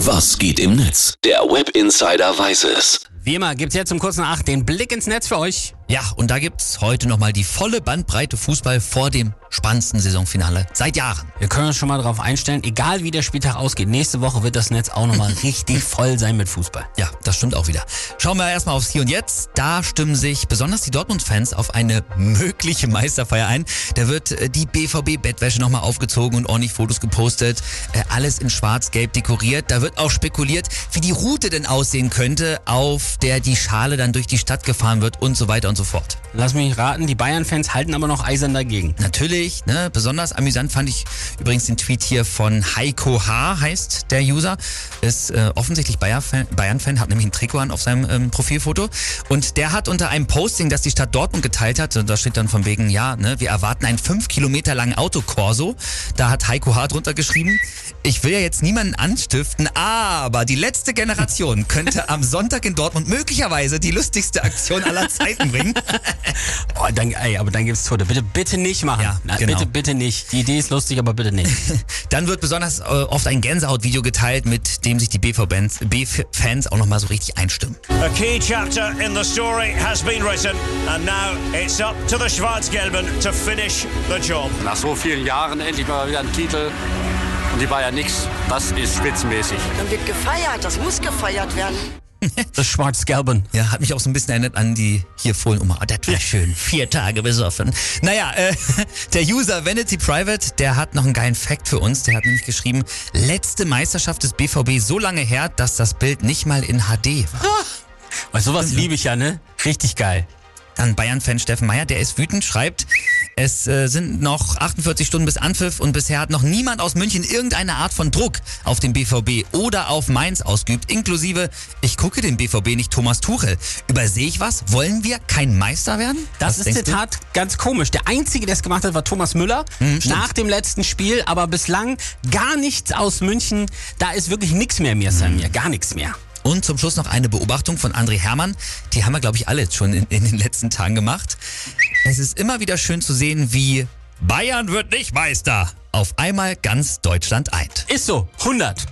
Was geht im Netz? Der Web Insider weiß es. Wie immer gibt's jetzt zum kurzen Acht den Blick ins Netz für euch. Ja, und da gibt's heute nochmal die volle Bandbreite Fußball vor dem spannendsten Saisonfinale seit Jahren. Wir können uns schon mal darauf einstellen, egal wie der Spieltag ausgeht, nächste Woche wird das Netz auch nochmal richtig voll sein mit Fußball. Ja, das stimmt auch wieder. Schauen wir erstmal aufs Hier und Jetzt. Da stimmen sich besonders die Dortmund-Fans auf eine mögliche Meisterfeier ein. Da wird äh, die BVB-Bettwäsche nochmal aufgezogen und ordentlich Fotos gepostet. Äh, alles in schwarz-gelb dekoriert. Da wird auch spekuliert, wie die Route denn aussehen könnte, auf der die Schale dann durch die Stadt gefahren wird und so weiter und so fort. Lass mich raten, die Bayern-Fans halten aber noch eisern dagegen. Natürlich, ne? Besonders amüsant fand ich übrigens den Tweet hier von Heiko H. heißt der User. Ist äh, offensichtlich Bayern-Fan, Bayern hat nämlich ein Trikot an auf seinem ähm, Profilfoto. Und der hat unter einem Posting, das die Stadt Dortmund geteilt hat, da steht dann von wegen, ja, ne, wir erwarten einen fünf Kilometer langen Autokorso. Da hat Heiko H. drunter geschrieben, ich will ja jetzt niemanden anstiften, aber die letzte Generation könnte am Sonntag in Dortmund möglicherweise die lustigste Aktion aller Zeiten bringen. Oh, dann, ey, aber dann gibt's Tote. Bitte, bitte nicht machen. Ja, Na, genau. Bitte, bitte nicht. Die Idee ist lustig, aber bitte nicht. Dann wird besonders äh, oft ein Gänsehaut-Video geteilt, mit dem sich die BV-Fans BV auch nochmal so richtig einstimmen. A key chapter in the story has been written, and now it's up to the Schwarzgelben to finish the job. Nach so vielen Jahren endlich mal wieder ein Titel. Und die Bayern nix. Das ist spitzenmäßig. Dann wird gefeiert, das muss gefeiert werden. Das Schwarz-Gelben. Ja, hat mich auch so ein bisschen erinnert an die hier Fohlen-Oma. Oh, das war schön. Vier Tage besoffen. Naja, äh, der User Vanity Private, der hat noch einen geilen Fact für uns. Der hat nämlich geschrieben, letzte Meisterschaft des BVB so lange her, dass das Bild nicht mal in HD war. Weil sowas liebe ich ja, ne? Richtig geil. Dann Bayern-Fan Steffen Meyer, der ist wütend, schreibt, es äh, sind noch 48 Stunden bis Anpfiff und bisher hat noch niemand aus München irgendeine Art von Druck auf den BVB oder auf Mainz ausgeübt, inklusive, ich gucke den BVB nicht Thomas Tuchel. Übersehe ich was? Wollen wir kein Meister werden? Das Was ist in der? Tat ganz komisch. Der Einzige, der es gemacht hat, war Thomas Müller Mhm, nach dem letzten Spiel, aber bislang gar nichts aus München. Da ist wirklich nichts mehr mir, Mhm. Samir. Gar nichts mehr. Und zum Schluss noch eine Beobachtung von André Hermann. Die haben wir, glaube ich, alle jetzt schon in, in den letzten Tagen gemacht. Es ist immer wieder schön zu sehen, wie Bayern wird nicht Meister auf einmal ganz Deutschland eint. Ist so. 100.